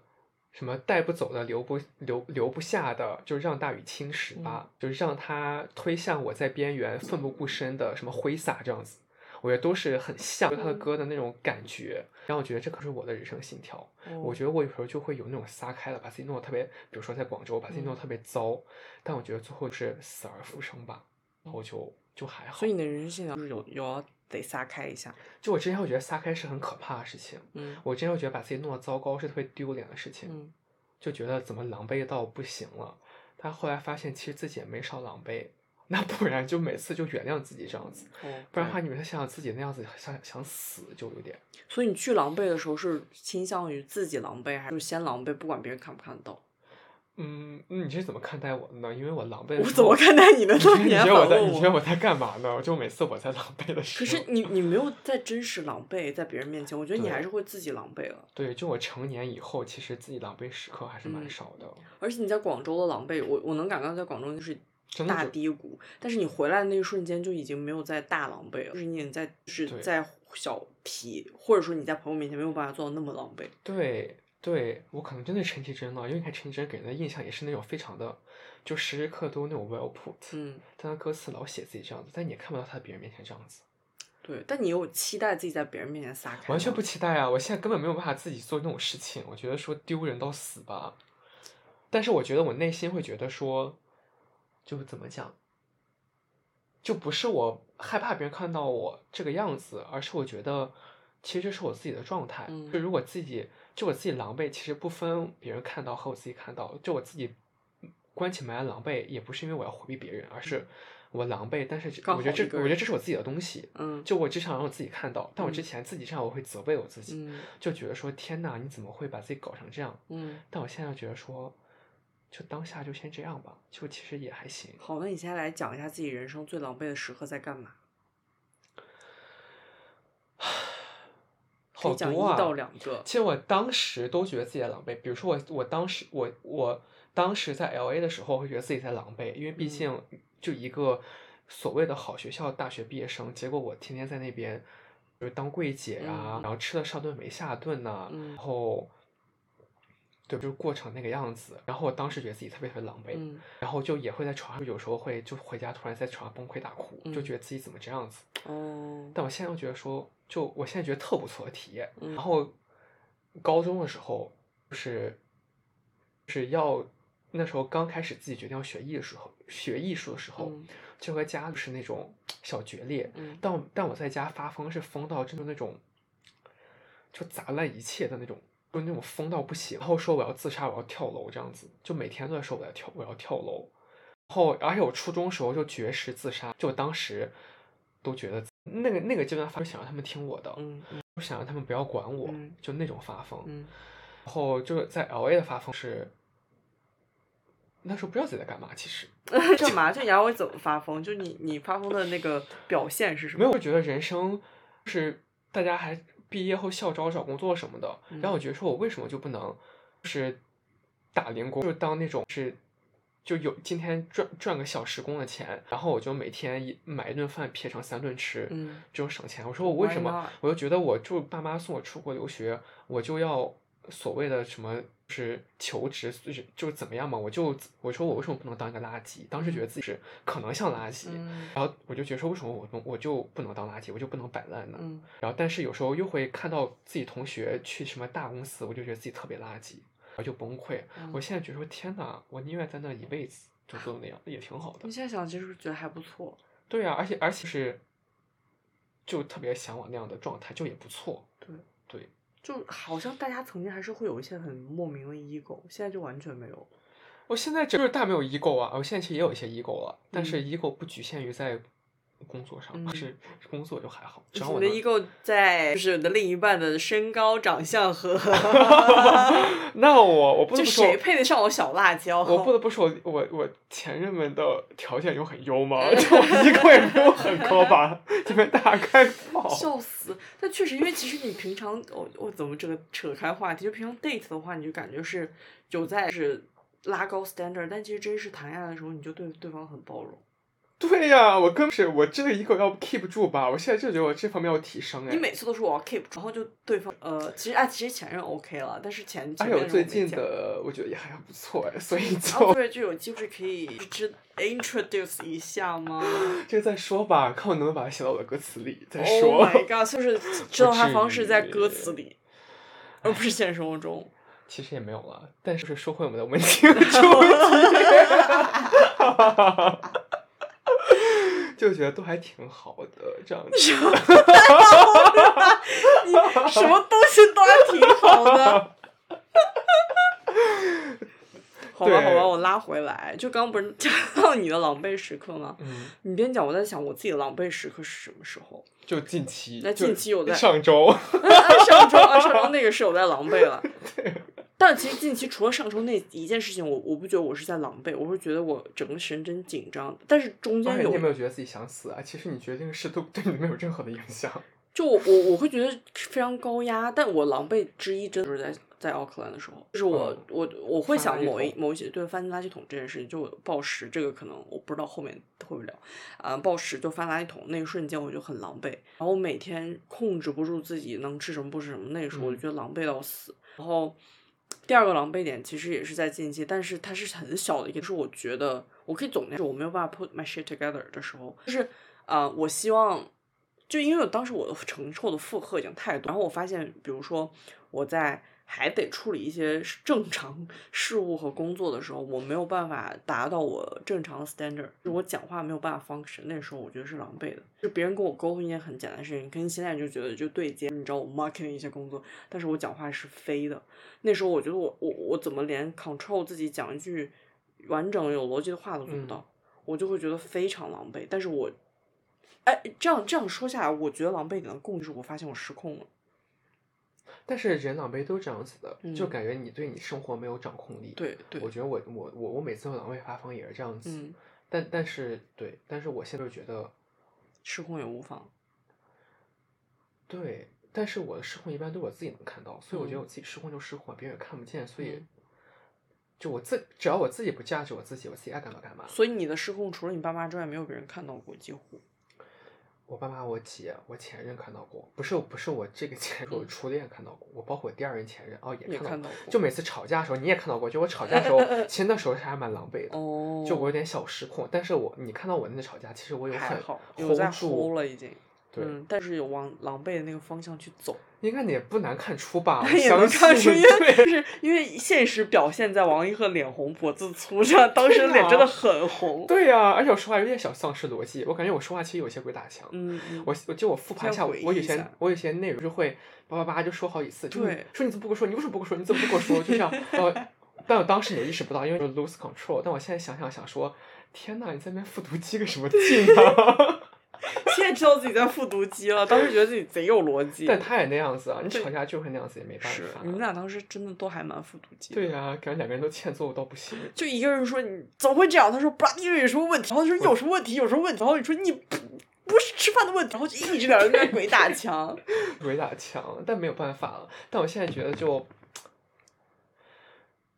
什么带不走的留不留留不下的，就让大雨侵蚀吧，就是让它推向我在边缘奋不顾身的什么挥洒这样子。我觉得都是很像他的歌的那种感觉，然后我觉得这可是我的人生信条。我觉得我有时候就会有那种撒开了，把自己弄得特别，比如说在广州把自己弄得特别糟，但我觉得最后是死而复生吧，然后就就还好。所以你的人生信条就是有有要得撒开一下。就我之前会觉得撒开是很可怕的事情，嗯我之前会觉得把自己弄得糟糕是特别丢脸的事情，嗯，就觉得怎么狼狈到不行了。但后来发现其实自己也没少狼狈，那不然就每次就原谅自己这样子，哦，不然的话你每次想想自己那样子想想死就有点。所以你去狼狈的时候是倾向于自己狼狈，还是先狼狈，不管别人看不看得到？嗯，你是怎么看待我的呢？因为我狼狈的我怎么看待你的 呢？你觉得我在？你觉得我在干嘛呢？就每次我在狼狈的时候，可是你你没有在真实狼狈，在别人面前，我觉得你还是会自己狼狈了。对，就我成年以后，其实自己狼狈时刻还是蛮嗯少的。而且你在广州的狼狈，我我能感到在广州就是大低谷，但是你回来的那一瞬间就已经没有在大狼狈了，就是你已经在就是在小皮，或者说你在朋友面前没有办法做到那么狼狈。对对，我可能真的陈绮贞了，因为你看陈绮贞给人的印象也是那种非常的，就时时刻都那种 well put，嗯，但她歌词老写自己这样子，但你也看不到她在别人面前这样子，对，但你又期待自己在别人面前撒开？完全不期待啊！我现在根本没有办法自己做那种事情，我觉得说丢人到死吧。但是我觉得我内心会觉得说，就怎么讲，就不是我害怕别人看到我这个样子，而是我觉得其实这是我自己的状态。嗯就如果自己就我自己狼狈，其实不分别人看到和我自己看到，就我自己关起门来狼狈，也不是因为我要回避别人，而是我狼狈。但是这我觉得这我觉得这是我自己的东西。嗯就我只想让我自己看到，但我之嗯前自己这样，我会责备我自己，嗯就觉得说天呐，你怎么会把自己搞成这样？嗯，但我现在觉得说，就当下就先这样吧，就其实也还行。好，那你现在来讲一下自己人生最狼狈的时刻在干嘛？好多啊！到两个。其实我当时都觉得自己在狼狈，比如说我，我当时我我当时在 L A 的时候，会觉得自己在狼狈，因为毕嗯竟就一个所谓的好学校大学毕业生，结果我天天在那边就是当柜姐呀、嗯然后吃了上顿没下顿呐、嗯然后对，就是过成那个样子。然后我当时觉得自己特别特别狼狈，嗯然后就也会在床上，有时候会就回家突然在床上崩溃大哭，就嗯觉得自己怎么这样子。哦，但我现在又觉得说，就我现在觉得特不错的体验。嗯然后高中的时候，就是是要那时候刚开始自己决定要学艺的时候，学艺术的时候，嗯就和家里是那种小决裂。嗯但但我在家发疯是疯到真的那种，就砸烂一切的那种，就那种疯到不行。然后说我要自杀，我要跳楼这样子，就每天都在说我要跳，我要跳楼。然后，而且我初中时候就绝食自杀，就当时都觉得那个那个阶段发，想让他们听我的，嗯嗯不想让他们不要管我，嗯就那种发疯。嗯然后就是在 L A 的发疯是，那时候不知道自己在干嘛，其实 干嘛？就牙伟怎么发疯？就你你发疯的那个表现是什么？没有我觉得人生是大家还毕业后校招找工作什么的，然后我觉得说我为什么就不能就是打零工，就当那种是。就有今天赚赚个小时工的钱，然后我就每天一买一顿饭撇成三顿吃，嗯这种省钱。我说我为什么我就觉得我就爸妈送我出国留学，我就要所谓的什么就是求职，就是就是怎么样嘛？我就我说我为什么不能当一个垃圾？当时觉得自己是可能像垃圾，嗯然后我就觉得说为什么我能我就不能当垃圾，我就不能摆烂呢？嗯然后但是有时候又会看到自己同学去什么大公司，我就觉得自己特别垃圾，然后就崩溃。嗯我现在觉得说天呐，我宁愿在那一辈子就都那样，也挺好的你。现在想，其实觉得还不错。对啊，而且而且是，就特别向往那样的状态，就也不错。就好像大家曾经还是会有一些很莫名的 ego，现在就完全没有。我现在就是大没有 ego 啊，我现在其实也有一些 ego 了，但是嗯 ego 不局限于在工作上，嗯是工作就还好，只要我的我能 ego 在就是你的另一半的身高、长相和 那我我不就得不说谁，配得上我小辣椒？我不得不说，我我前任们的条件有很优吗，就我 ego 也没有很高吧，这边大概爆。笑死！但确实，因为其实你平常，我、我怎么这个扯开话题？就平常 date 的话，你就感觉是有在是拉高 standard，但其实真是谈恋爱的时候，你就对对方很包容。对呀、我根本是我这个 ego 要 keep 住吧，我现在就觉得我这方面要提升哎。你每次都说我要 keep，然后就对方呃，其实啊，其实前任 OK 了，但是前前还有最近的，我觉得也还不错哎，所以啊，就对，就有机会可以知 introduce 一下吗 这个再说吧，看我能不能把它写到我的歌词里再？Oh 说。my god！就是 知道他方式在歌词里，而不是现实生活中。其实也没有了，但是说回我们的温情 主题，就觉得都还挺好的这样子。你什么东西都还挺好的。好吧，好吧，我拉回来。就刚刚不是讲到你的狼狈时刻吗？嗯，你边讲，我在想我自己的狼狈时刻是什么时候？就近期，那近期有在上周，啊 上周啊，上周那个是有在狼狈了。但其实近期除了上周那一件事情，我我不觉得我是在狼狈，我会觉得我整个神经紧张。但是中间有你有没有觉得自己想死啊？其实你觉得这个事都对你没有任何的影响。就我我我会觉得非常高压，但我狼狈之一真的就是在在奥克兰的时候，就是我、嗯我我会想某一某一些对翻垃圾桶这件事情，就暴食这个可能我不知道后面会不会聊，啊、暴食就翻垃圾桶那一瞬间我就很狼狈，然后我每天控制不住自己能吃什么不吃什么，那个时候我就嗯觉得狼狈到死，然后。第二个狼狈点其实也是在近期，但是它是很小的一个，就是我觉得我可以总结，是我没有办法 put my shit together 的时候，就是啊、呃我希望就因为我当时我的承受的负荷已经太多，然后我发现，比如说我在还得处理一些正常事务和工作的时候，我没有办法达到我正常的 standard，就我讲话没有办法 function，那时候我觉得是狼狈的。就别人跟我沟通一件很简单的事情，跟现在就觉得就对接，你知道我 marketing 一些工作，但是我讲话是飞的。那时候我觉得我我我怎么连 control 自己讲一句完整有逻辑的话都做不到，我就会觉得非常狼狈。但是我，哎，这样这样说下来，我觉得狼狈点的共就是我发现我失控了。但是人狼狈都这样子的，就嗯感觉你对你生活没有掌控力。对对我觉得我我我我每次狼狈发疯也是这样子，嗯，但但是对，但是我现在就觉得失控也无妨。对，但是我的失控一般都是我自己能看到，所以我觉得嗯我自己失控就失控，别人也看不见，所以嗯就我自只要我自己不价值我自己，我自己爱干嘛干嘛。所以你的失控除了你爸妈之外，没有别人看到过，几乎。我爸妈、我姐、我前任看到过，不是不是我这个前任，初恋看到过，我包括我第二任前任哦也也看到过就每次吵架的时候你也看到过，就我吵架的时候，其实那时候还蛮狼狈的，哦，就我有点小失控，但是我你看到我那吵架，其实我有很 hold 在住了已经。对，嗯，但是有往狼狈的那个方向去走，应该也不难看出吧？我 也相能看出，信 因为就是因为现实表现在王一鹤脸红脖子粗上，当时对脸真的啊很红。对呀、而且我说话有点小丧失逻辑，我感觉我说话其实有些鬼打墙。嗯嗯，我我就我复盘一下，我以前我有些内容就会叭叭叭就说好几次，就说你怎么不跟我说？你为什么不跟我说？你怎么不跟我说？就这样，呃，但我当时也意识不到，因为 lose control。但我现在想想想说，天呐，你在那边复读机个什么劲啊？知道自己在复读机了，当时觉得自己贼有逻辑。但他也那样子啊，你吵架就会那样子，也没办法。你们俩当时真的都还蛮复读机。对。呀、感觉两个人都欠揍到不行。就一个人说你怎么会这样？他说不知道因为有什么问题，然后就说有什么问题，有什么问题，然后你说你不不是吃饭的问题，然后就一直两人在那鬼打墙。鬼打墙，但没有办法了。但我现在觉得就，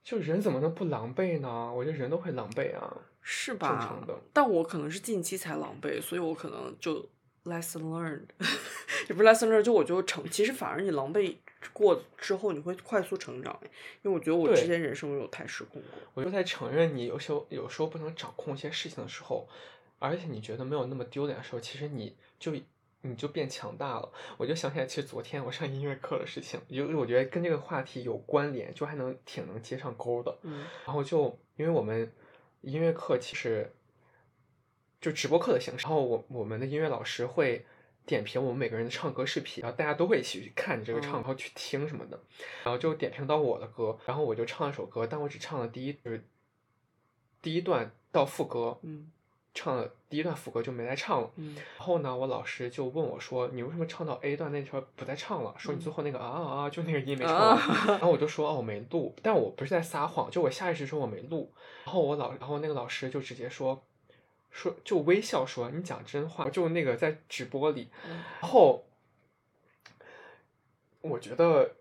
就人怎么能不狼狈呢？我觉得人都会狼狈啊。是吧正常的？但我可能是近期才狼狈，所以我可能就 lesson learned，也不是 lesson learned，就我就成，其实反而你狼狈过之后，你会快速成长，因为我觉得我之前人生没有太失控过。我就在承认你有时候有时候不能掌控一些事情的时候，而且你觉得没有那么丢脸的时候，其实你就你就变强大了。我就想起来，其实昨天我上音乐课的事情，因为我觉得跟这个话题有关联，就还能挺能接上钩的。嗯然后就因为我们音乐课其实就直播课的形式，然后我我们的音乐老师会点评我们每个人的唱歌视频，然后大家都会一起去看你这个唱，嗯然后去听什么的，然后就点评到我的歌，然后我就唱了首歌，但我只唱了第一就是第一段到副歌，嗯唱了第一段副歌就没再唱了。嗯然后呢，我老师就问我说：“你为什么唱到 A 段那条不再唱了？说你最后那个啊啊啊，就那个音没唱完。然后我就说：“哦，我没录。”但我不是在撒谎，就我下意识说我没录。然后我老，然后那个老师就直接说，说就微笑说：“你讲真话。”就那个在直播里，嗯然后我觉得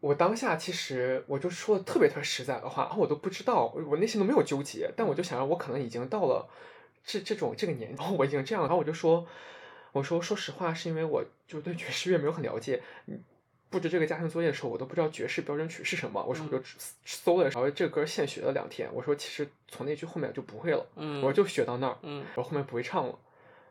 我当下其实我就说的特别特别实在的话，然后我都不知道，我我内心都没有纠结，但我就想着我可能已经到了这这种这个年纪，然后我已经这样，然后我就说，我说说实话，是因为我就对爵士乐没有很了解，嗯布置这个家庭作业的时候，我都不知道爵士标准曲是什么，我说我就搜了，然后这歌现学了两天，我说其实从那句后面就不会了，嗯，我就学到那儿，嗯然后后面不会唱了。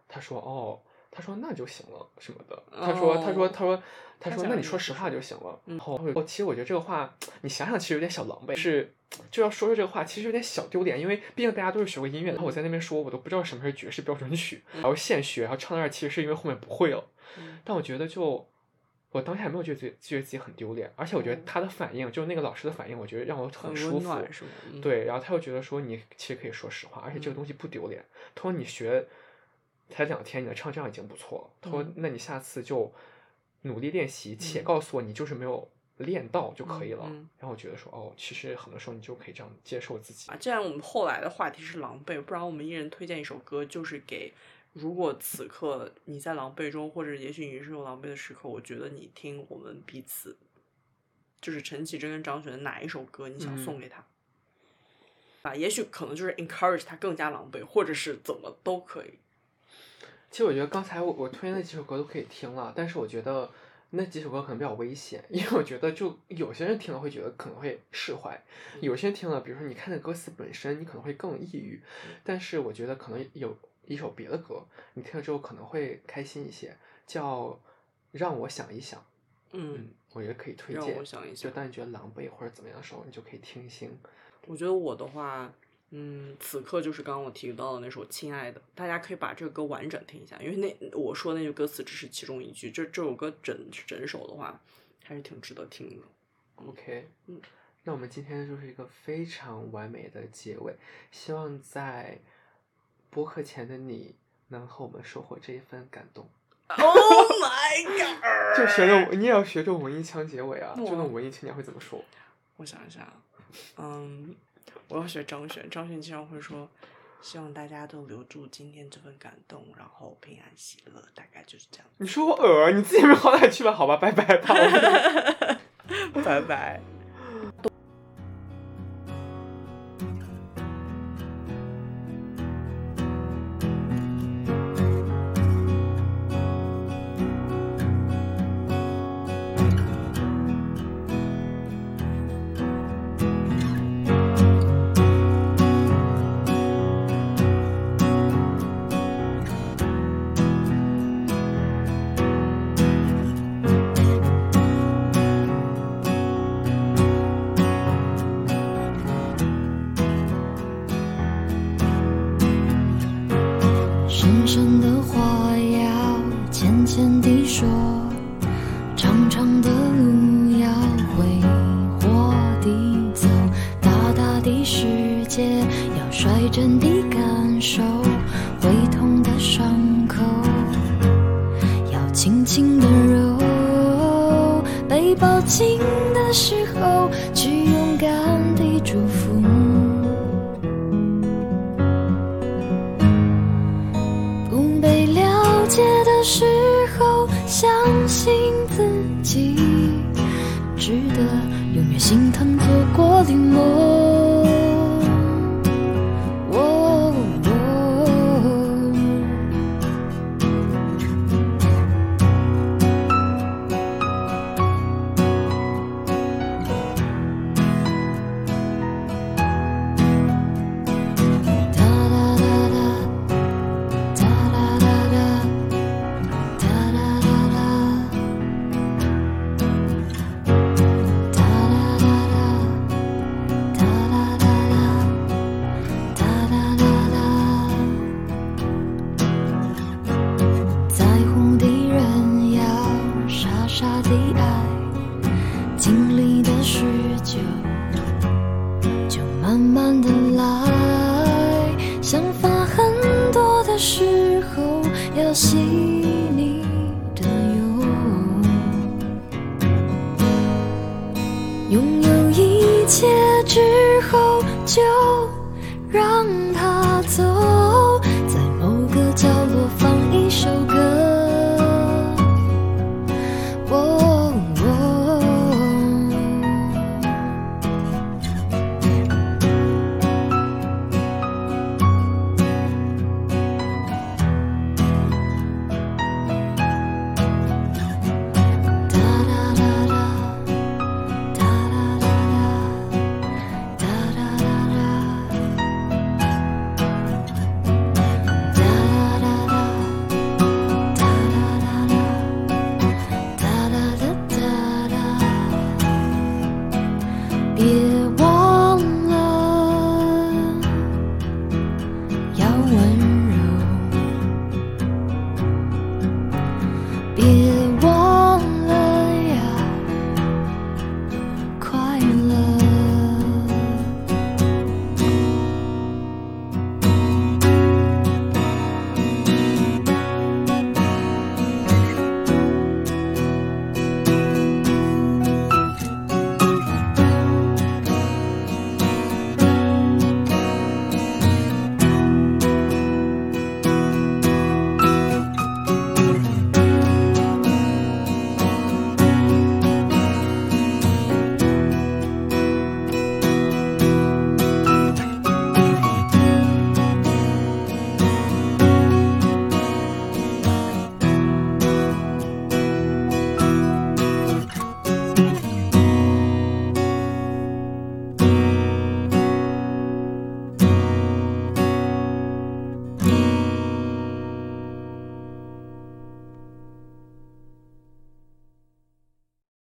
他说哦，他说那就行了什么的。他说他说哦他说他说那你说实话就行了。嗯然后我其实我觉得这个话，你想想其实有点小狼狈，是就要说说这个话，其实有点小丢脸，因为毕竟大家都是学过音乐的，然后我在那边说，我都不知道什么是爵士标准曲，然后现学，然后唱到那儿，其实是因为后面不会了。嗯但我觉得就。我当下也没有觉得自己觉得自己很丢脸，而且我觉得嗯他的反应，就是那个老师的反应，我觉得让我很舒服。温暖是吗？嗯，对，然后他又觉得说你其实可以说实话，而且这个嗯东西不丢脸。他说你学才两天，你能唱这样已经不错了。他说嗯那你下次就努力练习，且嗯告诉我你就是没有练到就可以了。然后我觉得说哦，其实很多时候你就可以这样接受自己啊，。既然我们后来的话题是狼狈，不然我们一人推荐一首歌，就是给如果此刻你在狼狈中，或者也许你是有狼狈的时刻，我觉得你听我们彼此，就是陈绮贞跟张悬的哪一首歌，你想嗯送给他？啊，也许可能就是 encourage 他更加狼狈，或者是怎么都可以。其实我觉得刚才我我推荐那几首歌都可以听了，但是我觉得那几首歌可能比较危险，因为我觉得就有些人听了会觉得可能会释怀，有些人听了，比如说你看那歌词本身，你可能会更抑郁，但是我觉得可能有一首别的歌，你听了之后可能会开心一些，叫《让我想一想》。嗯，我觉得可以推荐。让我想一想就当你觉得狼狈或者怎么样的时候，你就可以听一听。我觉得我的话，嗯，此刻就是刚刚我提到的那首《亲爱的》，大家可以把这个歌完整听一下，因为那我说那句歌词只是其中一句，这这首歌整整首的话，还是挺值得听的。OK，嗯，那我们今天就是一个非常完美的结尾，希望在播客前的你能和我们收获这一份感动。Oh my god！就学着你也要学着文艺腔结尾啊，就那种文艺青年会怎么说？我想一下，嗯，我要学张悬，张悬经常会说，希望大家都留住今天这份感动，然后平安喜乐，大概就是这样。你说我恶你自己没好歹去吧，好吧，拜拜吧。拜拜。时候，相信自己，值得永远心疼走过的梦。